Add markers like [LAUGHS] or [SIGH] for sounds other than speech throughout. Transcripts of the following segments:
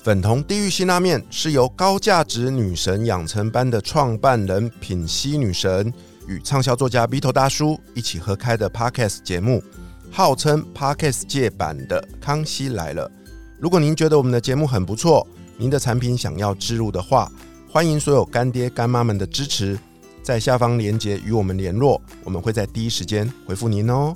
粉红地狱辛拉面是由高价值女神养成班的创办人品西女神与畅销作家 Vito 大叔一起合开的 Podcast 节目，号称 Podcast 界版的《康熙来了》。如果您觉得我们的节目很不错，您的产品想要植入的话，欢迎所有干爹干妈们的支持，在下方链接与我们联络，我们会在第一时间回复您哦。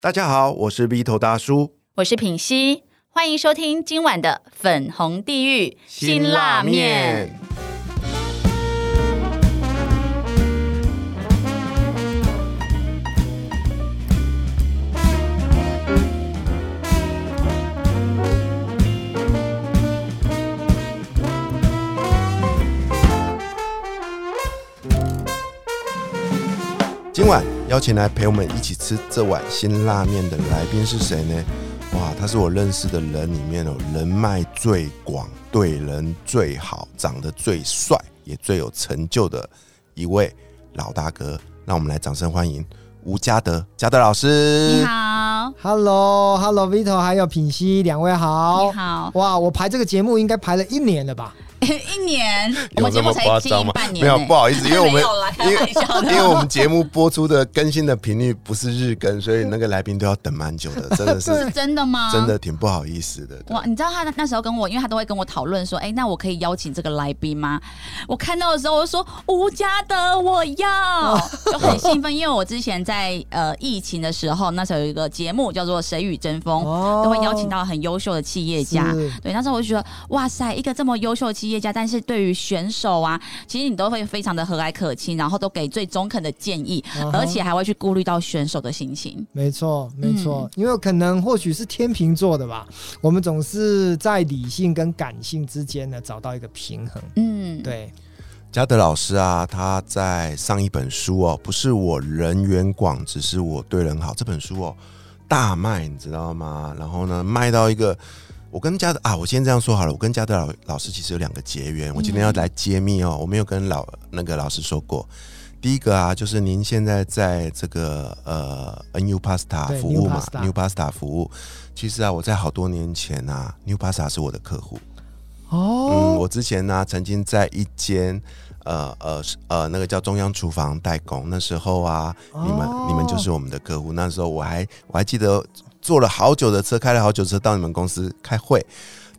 大家好，我是 Vito 大叔。我是品熙，欢迎收听今晚的粉红地狱辛辣面。今晚邀请来陪我们一起吃这碗辛辣面的来宾是谁呢？哇，他是我认识的人里面哦，人脉最广、对人最好、长得最帅、也最有成就的一位老大哥。让我们来掌声欢迎吴嘉德，嘉德老师。你好，Hello，Hello，Vito，还有品熙，两位好。你好，哇，我排这个节目应该排了一年了吧？[LAUGHS] 一年，[LAUGHS] 我们节目才经营半年，没有不好意思，因为我们 [LAUGHS] 因为因为我们节目播出的更新的频率不是日更，所以那个来宾都要等蛮久的，真的是是真的吗？真的挺不好意思的。哇，你知道他那时候跟我，因为他都会跟我讨论说，哎，那我可以邀请这个来宾吗？我看到的时候我就说吴家德，我要，就很兴奋，因为我之前在呃疫情的时候，那时候有一个节目叫做《谁与争锋》，都会邀请到很优秀的企业家。对，那时候我就觉得，哇塞，一个这么优秀的企业家，但是对于选手啊，其实你都会非常的和蔼可亲，然后都给最中肯的建议，而且还会去顾虑到选手的心情。没错，没错，因为可能或许是天秤座的吧，我们总是在理性跟感性之间呢找到一个平衡。嗯，对。嘉德老师啊，他在上一本书哦，不是我人缘广，只是我对人好。这本书哦大卖，你知道吗？然后呢，卖到一个。我跟嘉德啊，我先这样说好了。我跟嘉德老老师其实有两个结缘，我今天要来揭秘哦。我没有跟老那个老师说过。第一个啊，就是您现在在这个呃 NU Pasta 服务嘛，New Pasta 服务。其实啊，我在好多年前啊，New Pasta 是我的客户。哦。嗯，我之前呢，曾经在一间呃呃呃那个叫中央厨房代工，那时候啊，你们你们就是我们的客户。那时候我还我还记得。坐了好久的车，开了好久车到你们公司开会。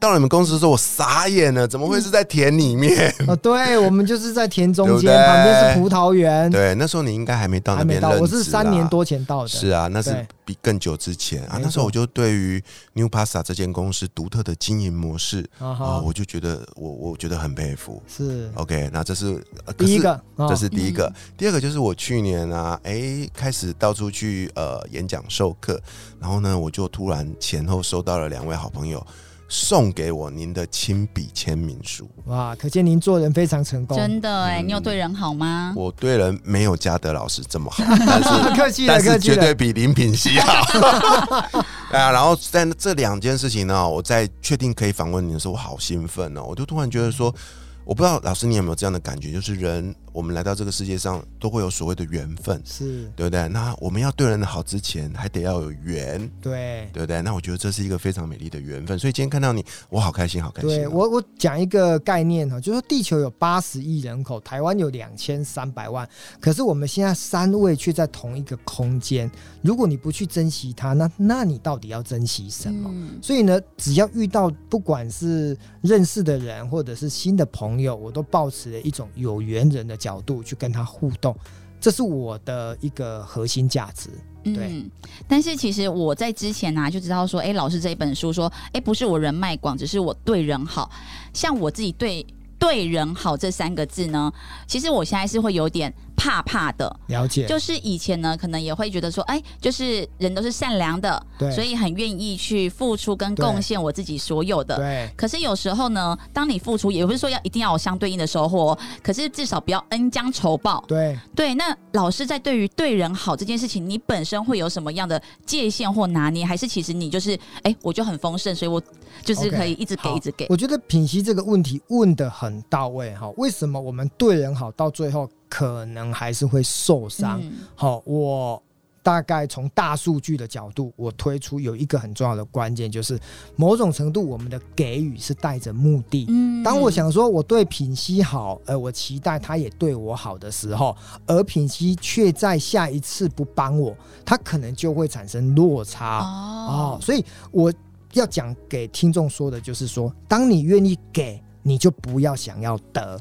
到了你们公司的时候，我傻眼了，怎么会是在田里面？[LAUGHS] 哦，对，我们就是在田中间，旁边是葡萄园。对，那时候你应该还没到那边，我是三年多前到的。是啊，那是比更久之前啊。那时候我就对于 New Pasta 这间公司独特的经营模式啊，我就觉得我我觉得很佩服。是 OK，那这是第一个，这是第一个。第二个就是我去年啊，哎，开始到处去呃演讲授课，然后呢，我就突然前后收到了两位好朋友。送给我您的亲笔签名书，哇！可见您做人非常成功，真的哎，你有对人好吗？我对人没有嘉德老师这么好，[LAUGHS] 但是客气但是绝对比林品熙好。哎 [LAUGHS] 呀，[LAUGHS] 然后在这两件事情呢，我在确定可以访问你的时候，我好兴奋哦！我就突然觉得说。我不知道老师你有没有这样的感觉，就是人我们来到这个世界上都会有所谓的缘分，是对不对？那我们要对人好之前，还得要有缘，对对不对？那我觉得这是一个非常美丽的缘分，所以今天看到你，我好开心，好开心。对我我讲一个概念哈，就是说地球有八十亿人口，台湾有两千三百万，可是我们现在三位却在同一个空间。如果你不去珍惜它，那那你到底要珍惜什么？所以呢，只要遇到不管是认识的人，或者是新的朋友，我都保持了一种有缘人的角度去跟他互动，这是我的一个核心价值。对，但是其实我在之前呢就知道说，哎，老师这一本书说，哎，不是我人脉广，只是我对人好，像我自己对对人好这三个字呢，其实我现在是会有点。怕怕的，了解，就是以前呢，可能也会觉得说，哎，就是人都是善良的，对，所以很愿意去付出跟贡献我自己所有的，对。可是有时候呢，当你付出，也不是说要一定要有相对应的收获，可是至少不要恩将仇报，对对。那老师在对于对人好这件事情，你本身会有什么样的界限或拿捏，还是其实你就是，哎，我就很丰盛，所以我就是可以一直给，一直给。我觉得品析这个问题问的很到位哈，为什么我们对人好到最后？可能还是会受伤。好，我大概从大数据的角度，我推出有一个很重要的关键，就是某种程度我们的给予是带着目的。嗯当我想说我对品熙好，呃，我期待他也对我好的时候，而品熙却在下一次不帮我，他可能就会产生落差哦哦，所以我要讲给听众说的就是说，当你愿意给，你就不要想要得。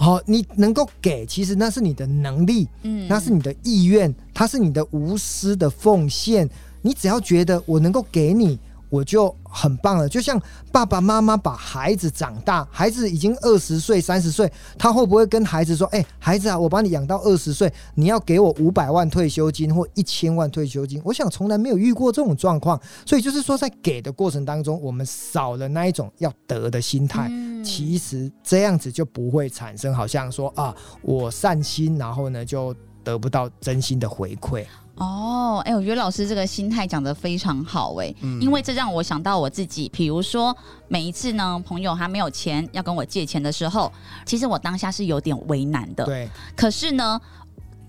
好、你能够给，其实那是你的能力，嗯那是你的意愿，它是你的无私的奉献。你只要觉得我能够给你，我就很棒了。就像爸爸妈妈把孩子长大，孩子已经二十岁、三十岁，他会不会跟孩子说：“哎、孩子啊，我把你养到二十岁，你要给我五百万退休金或一千万退休金？”我想从来没有遇过这种状况。所以就是说，在给的过程当中，我们少了那一种要得的心态。嗯其实这样子就不会产生好像说啊，我善心，然后呢就得不到真心的回馈。哦，哎、我觉得老师这个心态讲得非常好、哎、嗯。因为这让我想到我自己，比如说每一次呢，朋友还没有钱要跟我借钱的时候，其实我当下是有点为难的，对。可是呢。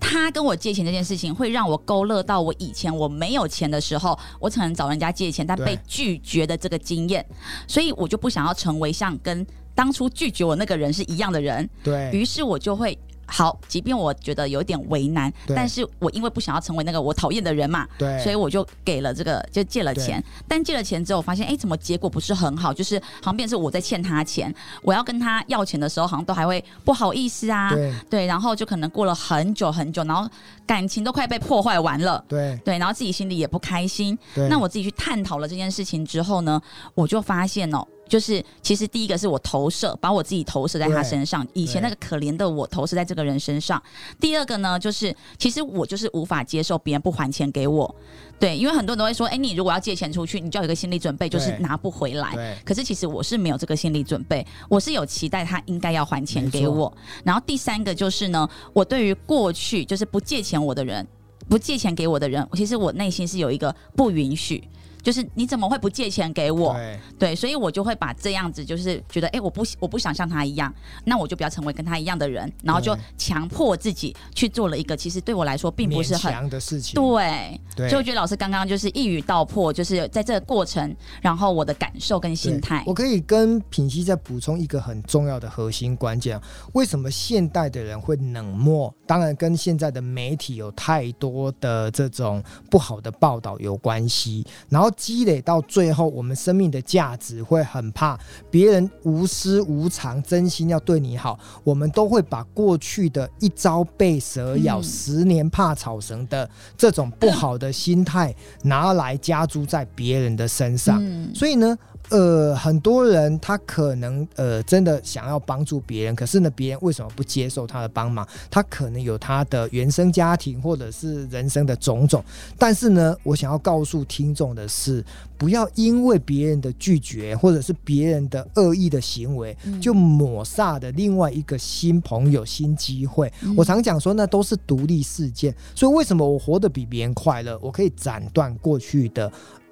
他跟我借钱这件事情，会让我勾勒到我以前我没有钱的时候，我可能找人家借钱，但被拒绝的这个经验，所以我就不想要成为像跟当初拒绝我那个人是一样的人，对。于是我就会好，即便我觉得有点为难，但是我因为不想要成为那个我讨厌的人嘛，对，所以我就给了这个，就借了钱。但借了钱之后，我发现哎，怎么结果不是很好？就是好像变成是我在欠他钱，我要跟他要钱的时候，好像都还会不好意思啊，对对，然后就可能过了很久很久，然后感情都快被破坏完了。对对，然后自己心里也不开心。那我自己去探讨了这件事情之后呢，我就发现哦，就是其实第一个是我投射，把我自己投射在他身上，以前那个可怜的我投射在这个人身上。第二个呢，就是其实我就是无法接受别人不还钱给我，对，因为很多人都会说，哎，你如果要借钱出去，你就要有一个心理准备，就是拿不回来。对可是其实我是没有这个心理准备，我是有期待他应该要还钱给我。然后第三个就是呢，我对于过去就是不借钱我的人，不借钱给我的人，其实我内心是有一个不允许。就是你怎么会不借钱给我？对对，所以我就会把这样子，就是觉得，哎、我不我不想像他一样，那我就不要成为跟他一样的人，然后就强迫自己去做了一个，其实对我来说并不是很强的事情，对。对所以我觉得老师刚刚就是一语道破，就是在这个过程，然后我的感受跟心态我。可以跟品熙再补充一个很重要的核心关键啊，为什么现代的人会冷漠？当然跟现在的媒体有太多的这种不好的报道有关系，然后积累到最后，我们生命的价值会很怕别人无私无常、真心要对你好，我们都会把过去的一朝被蛇咬，十年怕草绳的这种不好的心态拿来加诸在别人的身上。所以呢，呃，很多人他可能呃真的想要帮助别人，可是呢，别人为什么不接受他的帮忙？他可能有他的原生家庭或者是人生的种种。但是呢，我想要告诉听众的是，不要因为别人的拒绝或者是别人的恶意的行为，嗯就抹煞的另外一个新朋友、新机会。嗯我常讲说，那都是独立事件。所以为什么我活得比别人快乐？我可以斩断过去的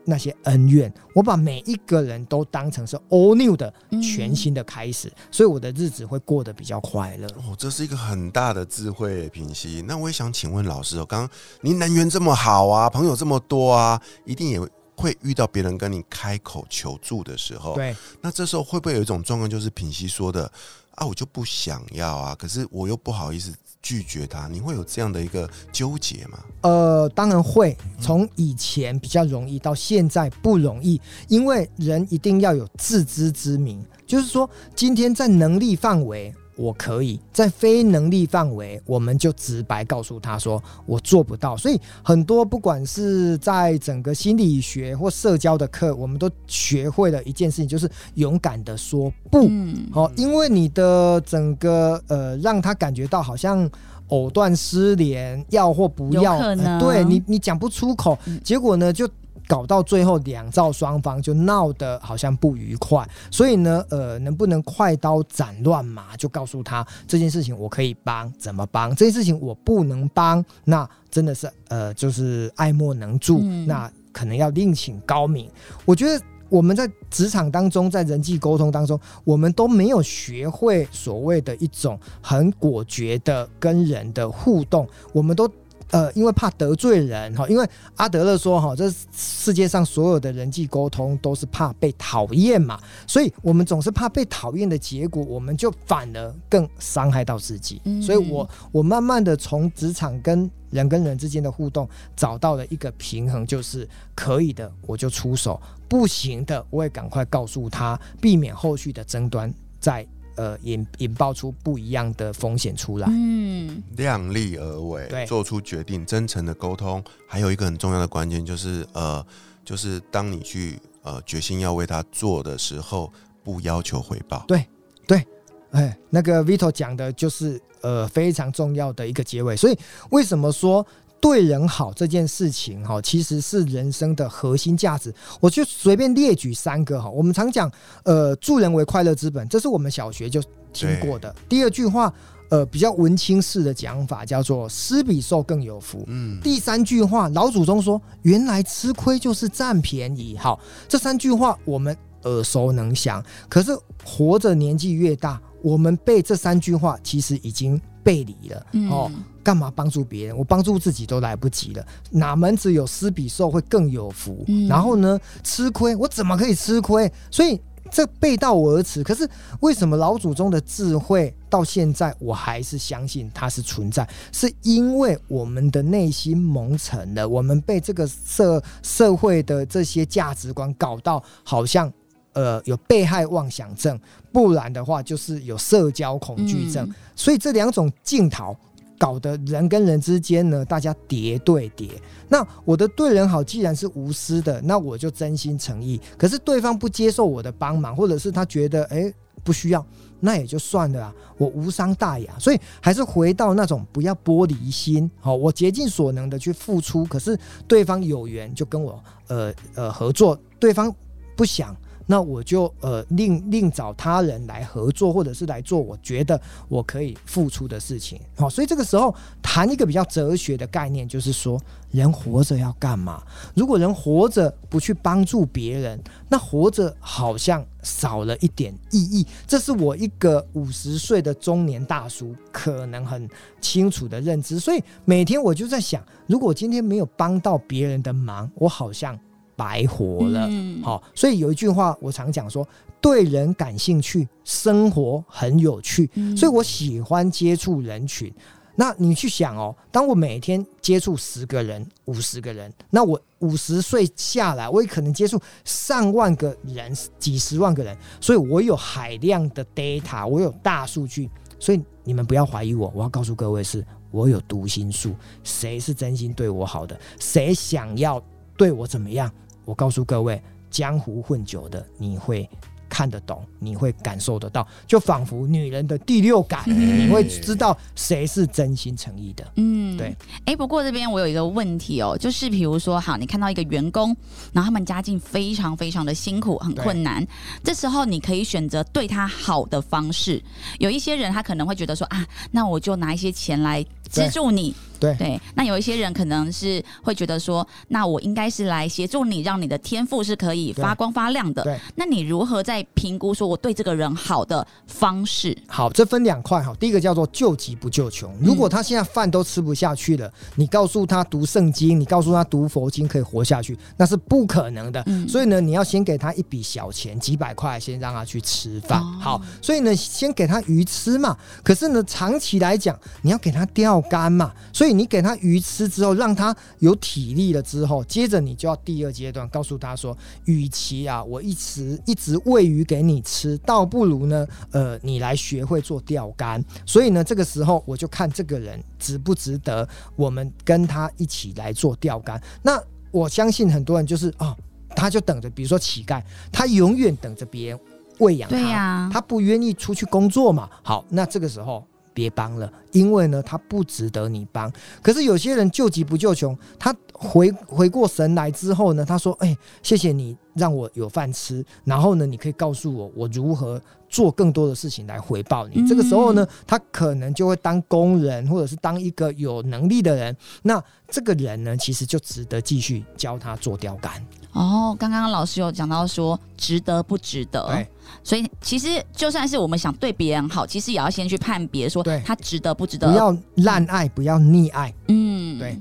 那些恩怨，我把每一个人都当成是 all new 的嗯全新的开始，所以我的日子会过得比较快乐。哦，这是一个很大的智慧耶，平息。那我也想请问老师哦，刚刚您人缘这么好啊，朋友这么多啊，一定也会遇到别人跟你开口求助的时候。，对，那这时候会不会有一种状况，就是品熙说的啊，我就不想要啊，可是我又不好意思拒绝他，你会有这样的一个纠结吗？呃，当然会。从以前比较容易到现在不容易，因为人一定要有自知之明，就是说，今天在能力范围。我可以在非能力范围，我们就直白告诉他说我做不到。所以很多不管是在整个心理学或社交的课，我们都学会了一件事情，就是勇敢的说不。嗯好、因为你的整个呃，让他感觉到好像藕断丝连，要或不要，对你你讲不出口，嗯结果呢就。搞到最后，两造双方就闹得好像不愉快，所以呢，呃，能不能快刀斩乱麻，就告诉他这件事情我可以帮，怎么帮？这件事情我不能帮，那真的是呃，就是爱莫能助，嗯那可能要另请高明。我觉得我们在职场当中，在人际沟通当中，我们都没有学会所谓的一种很果决的跟人的互动，我们都呃，因为怕得罪人哈，因为阿德勒说哈，这世界上所有的人际沟通都是怕被讨厌嘛，所以我们总是怕被讨厌的结果，我们就反而更伤害到自己。嗯所以我我慢慢的从职场跟人跟人之间的互动找到了一个平衡，就是可以的我就出手，不行的我也赶快告诉他，避免后续的争端再呃引引爆出不一样的风险出来。嗯，量力而为对，做出决定，真诚的沟通。还有一个很重要的关键就是，呃，就是当你去呃决心要为他做的时候，不要求回报。对对哎，那个 Vito 讲的就是呃非常重要的一个结尾，所以为什么说对人好这件事情哈，其实是人生的核心价值。我就随便列举三个哈，我们常讲呃助人为快乐之本，这是我们小学就听过的。第二句话呃比较文青式的讲法叫做施比受更有福。嗯，第三句话，老祖宗说：“原来吃亏就是占便宜。”好，这三句话我们耳熟能详。可是活着年纪越大，我们被这三句话其实已经背离了。嗯哦，干嘛帮助别人？我帮助自己都来不及了，哪门子有施比受会更有福？嗯然后呢，吃亏我怎么可以吃亏？所以。这背道而驰，可是为什么老祖宗的智慧到现在我还是相信它是存在？是因为我们的内心蒙尘了，我们被这个社社会的这些价值观搞到好像呃有被害妄想症，不然的话就是有社交恐惧症。嗯所以这两种镜头搞得人跟人之间呢，大家叠对叠。那我的对人好，既然是无私的，那我就真心诚意。可是对方不接受我的帮忙，或者是他觉得诶不需要，那也就算了啊，我无伤大雅。所以还是回到那种不要玻璃心，好，我竭尽所能的去付出，可是对方有缘就跟我呃呃合作，对方不想。那我就呃另另找他人来合作，或者是来做我觉得我可以付出的事情。好、所以这个时候谈一个比较哲学的概念，就是说人活着要干嘛？如果人活着不去帮助别人，那活着好像少了一点意义。这是我一个五十岁的中年大叔可能很清楚的认知。所以每天我就在想，如果今天没有帮到别人的忙，我好像白活了。嗯好，所以有一句话我常讲说，对人感兴趣，生活很有趣。嗯所以我喜欢接触人群。那你去想哦，当我每天接触十个人、五十个人，那我五十岁下来，我也可能接触上万个人、几十万个人，所以我有海量的 data，我有大数据。所以你们不要怀疑我，我要告诉各位是，我有读心术，谁是真心对我好的，谁想要对我怎么样，我告诉各位，江湖混久的，你会看得懂，你会感受得到，就仿佛女人的第六感，嗯你会知道谁是真心诚意的。嗯对。哎，不过这边我有一个问题哦，就是比如说，好，你看到一个员工，然后他们家境非常非常的辛苦，很困难，这时候你可以选择对他好的方式。有一些人他可能会觉得说啊，那我就拿一些钱来资助你。对对，那有一些人可能是会觉得说，那我应该是来协助你，让你的天赋是可以发光发亮的。对，那你如何在评估说我对这个人好的方式？好，这分两块哈。第一个叫做救急不救穷。如果他现在饭都吃不下去了，你告诉他读圣经，你告诉他读佛经可以活下去，那是不可能的。嗯所以呢，你要先给他一笔小钱，几百块，先让他去吃饭。哦好，所以呢，先给他鱼吃嘛。可是呢，长期来讲，你要给他钓竿嘛。所以你给他鱼吃之后，让他有体力了之后，接着你就要第二阶段告诉他说，与其啊，我一直一直喂鱼给你吃，倒不如呢，呃，你来学会做钓竿。所以呢，这个时候我就看这个人值不值得我们跟他一起来做钓竿。那我相信很多人就是哦，他就等着，比如说乞丐，他永远等着别人喂养他，他不愿意出去工作嘛。好，那这个时候。别帮了，因为呢，他不值得你帮。可是有些人救急不救穷，他回回过神来之后呢，他说：“哎、谢谢你让我有饭吃，然后呢，你可以告诉我我如何做更多的事情来回报你。嗯这个时候呢，他可能就会当工人，或者是当一个有能力的人。那这个人呢，其实就值得继续教他做钓竿。哦，刚刚老师有讲到说值得不值得，对，所以其实就算是我们想对别人好，其实也要先去判别说对他值得不值得。不要滥爱，不要溺爱。嗯，对，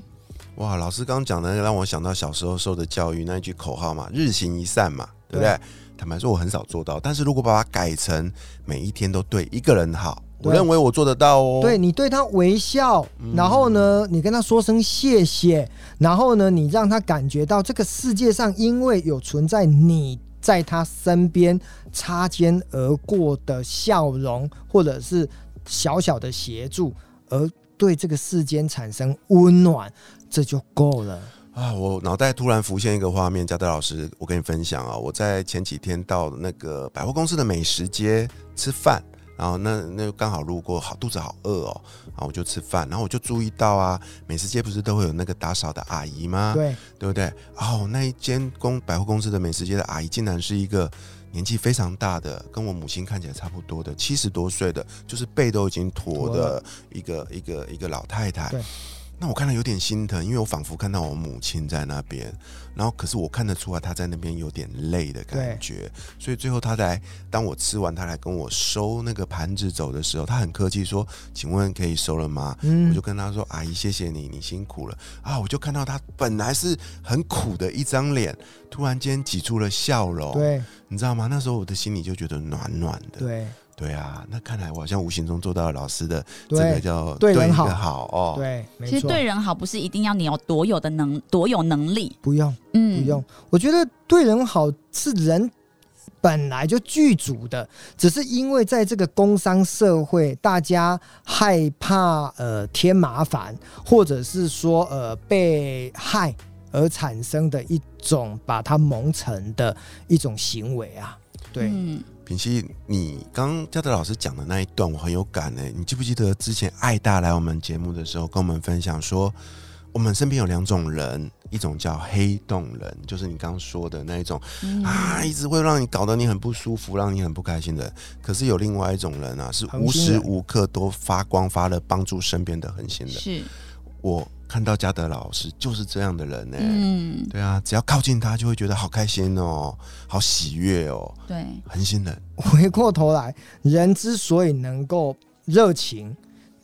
哇，老师刚刚讲的那个让我想到小时候受的教育那一句口号嘛，日行一善嘛，对不对？坦白说，我很少做到，但是如果把它改成每一天都对一个人好，我认为我做得到哦。对你对他微笑，然后呢，你跟他说声谢谢，然后呢，你让他感觉到这个世界上因为有存在你在他身边擦肩而过的笑容，或者是小小的协助，而对这个世间产生温暖，这就够了。啊，我脑袋突然浮现一个画面，嘉德老师，我跟你分享啊，我在前几天到那个百货公司的美食街吃饭，然后那那刚好路过，好肚子好饿哦，然后我就吃饭，然后我就注意到啊，美食街不是都会有那个打扫的阿姨吗？对，对不对？哦，那一间公百货公司的美食街的阿姨，竟然是一个年纪非常大的，跟我母亲看起来差不多的，七十多岁的，就是背都已经驼驼的一个一个一个老太太对。那我看了有点心疼，因为我仿佛看到我母亲在那边，然后可是我看得出来她在那边有点累的感觉，所以最后她来，当我吃完，她来跟我收那个盘子走的时候，她很客气说：“请问可以收了吗？”我嗯就，跟她说：“阿姨，谢谢你，你辛苦了啊！”我就看到她本来是很苦的一张脸，突然间挤出了笑容，对你知道吗？那时候我的心里就觉得暖暖的。对对啊，那看来我好像无形中做到了老师的这个叫对人好一个好哦。对，其实错，对人好不是一定要你有多有的能多有能力，不用。嗯，不用。我觉得对人好是人本来就具足的，只是因为在这个工商社会，大家害怕呃添麻烦，或者是说呃被害而产生的一种把它蒙尘的一种行为啊。对，嗯，品熙，你刚刚嘉德老师讲的那一段，我很有感诶。你记不记得之前艾大来我们节目的时候，跟我们分享说，我们身边有两种人，一种叫黑洞人，就是你刚刚说的那一种嗯啊，一直会让你搞得你很不舒服，让你很不开心的。可是有另外一种人啊，是无时无刻都发光发热，帮助身边的恒星的。是，我看到嘉德老师就是这样的人呢、嗯，对啊，只要靠近他，就会觉得好开心哦，好喜悦哦，对，恒心人。回过头来，人之所以能够热情、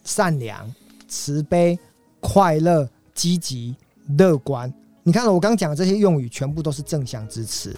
善良、慈悲、快乐、积极、乐观，你看了我刚讲的这些用语，全部都是正向支持。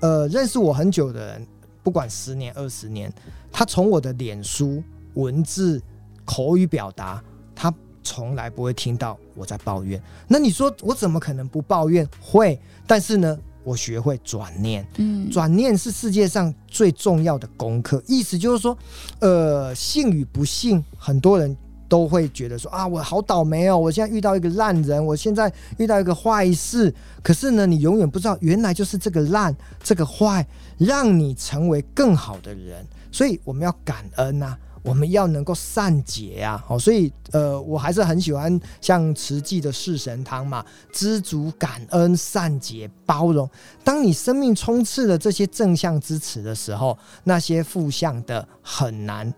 呃，认识我很久的人，不管十年、二十年，他从我的脸书、文字、口语表达，他从来不会听到我在抱怨。那你说我怎么可能不抱怨？会，但是呢，我学会转念。嗯，转念是世界上最重要的功课，意思就是说，呃，幸与不幸，很多人都会觉得说啊，我好倒霉哦，我现在遇到一个烂人，我现在遇到一个坏事。可是呢，你永远不知道，原来就是这个烂、这个坏，让你成为更好的人。所以我们要感恩呐、我们要能够善解啊，哦，所以呃，我还是很喜欢像慈济的四神汤嘛，知足、感恩、善解、包容。当你生命充斥了这些正向支持的时候，那些负向的很难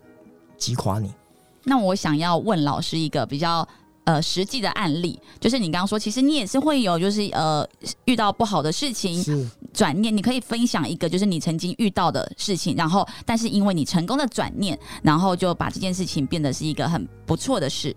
击垮你。那我想要问老师一个比较呃实际的案例，就是你刚刚说，其实你也是会有就是呃遇到不好的事情是，转念，你可以分享一个就是你曾经遇到的事情，然后但是因为你成功的转念，然后就把这件事情变得是一个很不错的事。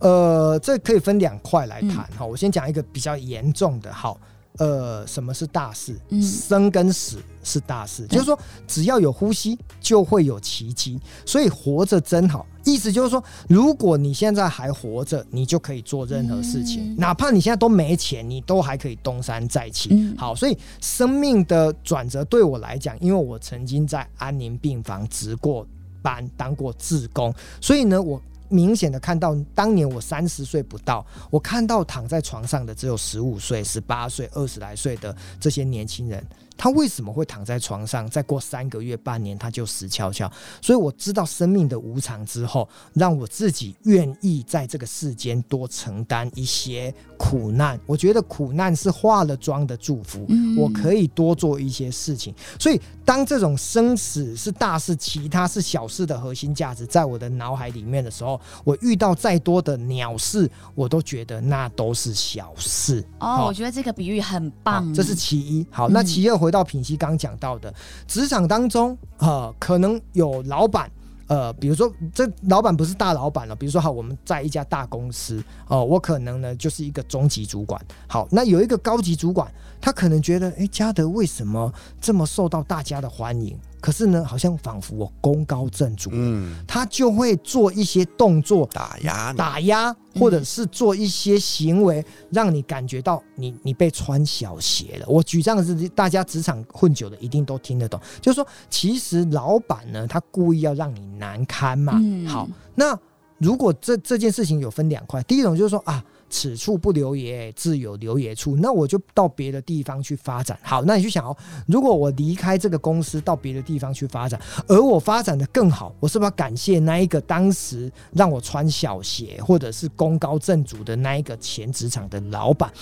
呃，这可以分两块来谈哈、我先讲一个比较严重的，好。呃，什么是大事？嗯。生跟死是大事，就是说，只要有呼吸，就会有奇迹。所以活着真好，意思就是说，如果你现在还活着，你就可以做任何事情，嗯。哪怕你现在都没钱，你都还可以东山再起。嗯。好，所以生命的转折对我来讲，因为我曾经在安宁病房值过班，当过志工，所以呢，我明显的看到，当年我三十岁不到，我看到躺在床上的只有十五岁、十八岁、二十来岁的这些年轻人，他为什么会躺在床上？再过三个月、半年，他就死翘翘。所以我知道生命的无常之后，让我自己愿意在这个世间多承担一些苦难。我觉得苦难是化了妆的祝福，嗯我可以多做一些事情。所以，当这种生死是大事，其他是小事的核心价值在我的脑海里面的时候，我遇到再多的鸟事，我都觉得那都是小事。哦，好我觉得这个比喻很棒，好这是其一。好，那嗯其二，回到品熙刚讲到的职场当中，呃，可能有老板。呃，比如说这老板不是大老板了，比如说好，我们在一家大公司哦、我可能呢就是一个中级主管。好，那有一个高级主管，他可能觉得，诶，嘉德为什么这么受到大家的欢迎？可是呢，好像仿佛我功高震主，嗯，他就会做一些动作打压，打压，或者是做一些行为，让你感觉到你你被穿小鞋了。我举这样的例子，大家职场混久了一定都听得懂。就是说，其实老板呢，他故意要让你难堪嘛。嗯好，那如果这这件事情有分两块，第一种就是说啊。此处不留爷，自有留爷处。那我就到别的地方去发展。好，那你去想哦，如果我离开这个公司到别的地方去发展，而我发展的更好，我是不是要感谢那一个当时让我穿小鞋或者是功高震主的那一个前职场的老板？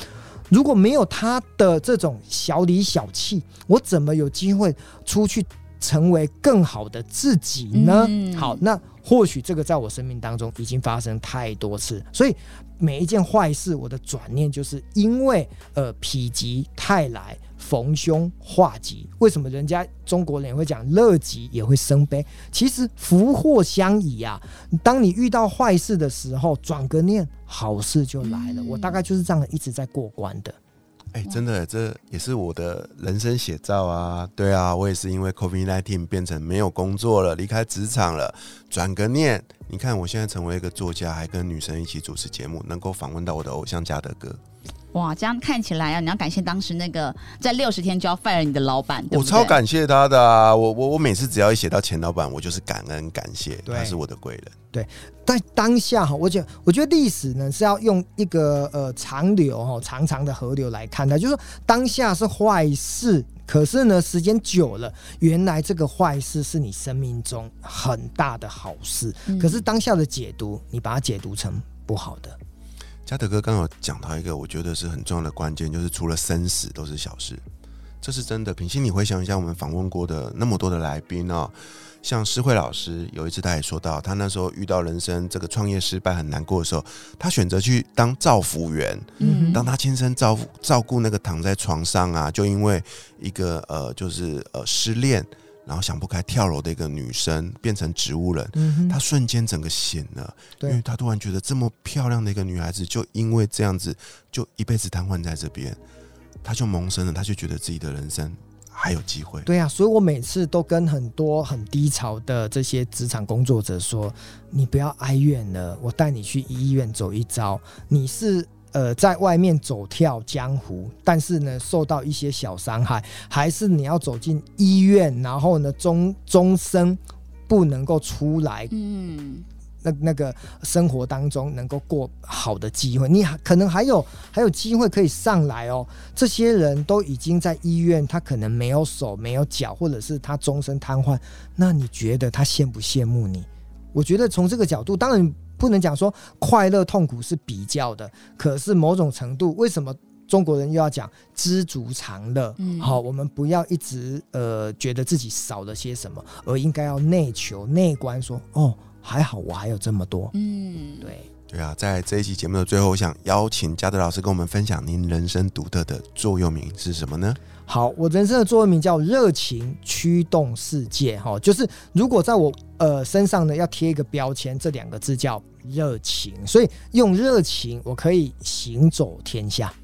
如果没有他的这种小里小气，我怎么有机会出去成为更好的自己呢？嗯好，那或许这个在我生命当中已经发生太多次，所以每一件坏事，我的转念就是因为呃否极泰来，逢凶化吉。为什么人家中国人也会讲乐极也会生悲？其实福祸相倚啊。当你遇到坏事的时候，转个念，好事就来了。嗯我大概就是这样一直在过关的。哎、真的，这也是我的人生写照啊！对啊，我也是因为 COVID 1 9变成没有工作了，离开职场了，转个念，你看我现在成为一个作家，还跟女生一起主持节目，能够访问到我的偶像嘉德哥，哇，这样看起来啊，你要感谢当时那个在六十天就要 fire 你的老板，对我超感谢他的啊！我我我每次只要一写到前老板，我就是感恩感谢，他是我的贵人。对在当下哈，我觉得我觉得历史呢是要用一个呃长流哈长长的河流来看待，就是说当下是坏事，可是呢时间久了，原来这个坏事是你生命中很大的好事，嗯可是当下的解读，你把它解读成不好的。嘉德哥刚刚有讲到一个我觉得是很重要的关键，就是除了生死都是小事，这是真的。平心，你回想一下我们访问过的那么多的来宾哦，像诗慧老师有一次他也说到，他那时候遇到人生这个创业失败很难过的时候，他选择去当照服员，嗯当他亲身照顾照顾那个躺在床上啊，就因为一个呃就是呃失恋，然后想不开跳楼的一个女生变成植物人，嗯，她瞬间整个醒了，因为她突然觉得这么漂亮的一个女孩子，就因为这样子就一辈子瘫痪在这边，她就萌生了，她就觉得自己的人生还有机会。对啊，所以我每次都跟很多很低潮的这些职场工作者说：“你不要哀怨了，我带你去医院走一遭。你是呃在外面走跳江湖，但是呢受到一些小伤害，还是你要走进医院，然后呢终终生不能够出来嗯那那个生活当中能够过好的机会，你还可能还有还有机会可以上来哦。这些人都已经在医院，他可能没有手没有脚，或者是他终身瘫痪，那你觉得他羡不羡慕你？我觉得从这个角度，当然不能讲说快乐痛苦是比较的，可是某种程度，为什么？中国人又要讲知足常乐，嗯好，我们不要一直呃觉得自己少了些什么，而应该要内求内观说，哦，还好我还有这么多，嗯，对。对啊，在这一期节目的最后，我想邀请嘉德老师跟我们分享您人生独特的座右铭是什么呢？好，我人生的座右铭叫热情驱动世界，哈，就是如果在我呃身上呢要贴一个标签，这两个字叫热情，所以用热情我可以行走天下。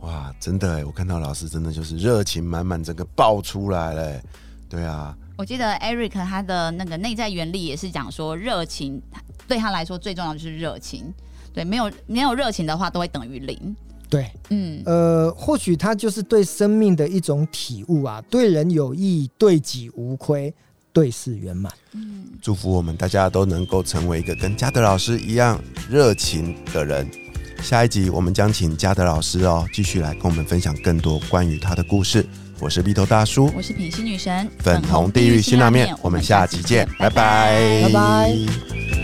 哇，真的哎，我看到老师真的就是热情满满，整个爆出来了哎。对啊，我记得 Eric 他的那个内在原理也是讲说，热情对他来说最重要的就是热情，对，没有没有热情的话，都会等于零。对，嗯，呃，或许它就是对生命的一种体悟啊，对人有益，对己无亏，对事圆满。嗯祝福我们大家都能够成为一个跟嘉德老师一样热情的人。下一集我们将请嘉德老师哦，继续来跟我们分享更多关于他的故事。我是鼻头大叔，我是品心女神，粉红地狱辛辣面，我们下集见，拜拜，拜拜。